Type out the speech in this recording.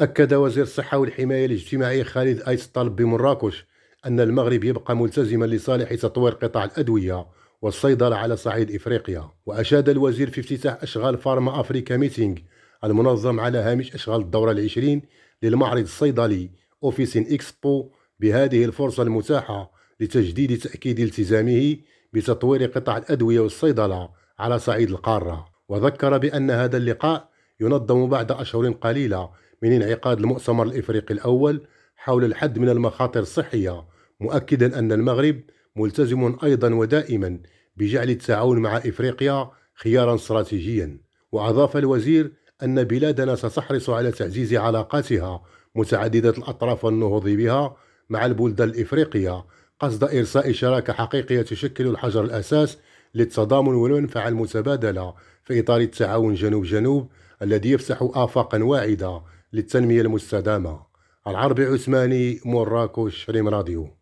أكد وزير الصحة والحماية الاجتماعية خالد أيس طالب بمراكش أن المغرب يبقى ملتزما لصالح تطوير قطاع الأدوية والصيدلة على صعيد إفريقيا. وأشاد الوزير في افتتاح أشغال فارما أفريكا ميتينغ المنظم على هامش أشغال الدورة العشرين للمعرض الصيدلي أوفيسين إكسبو بهذه الفرصة المتاحة لتجديد تأكيد التزامه بتطوير قطاع الأدوية والصيدلة على صعيد القارة. وذكر بأن هذا اللقاء ينظم بعد أشهر قليلة من انعقاد المؤتمر الإفريقي الأول حول الحد من المخاطر الصحية مؤكدا أن المغرب ملتزم أيضا ودائما بجعل التعاون مع إفريقيا خيارا استراتيجيا. وأضاف الوزير أن بلادنا ستحرص على تعزيز علاقاتها متعددة الأطراف والنهوض بها مع البلدان الإفريقية قصد إرساء شراكة حقيقية تشكل الحجر الأساس للتضامن والمنفعة المتبادلة في إطار التعاون جنوب-جنوب الذي يفتح آفاقا واعدة للتنمية المستدامة. العربي عثماني مراكش ريم راديو.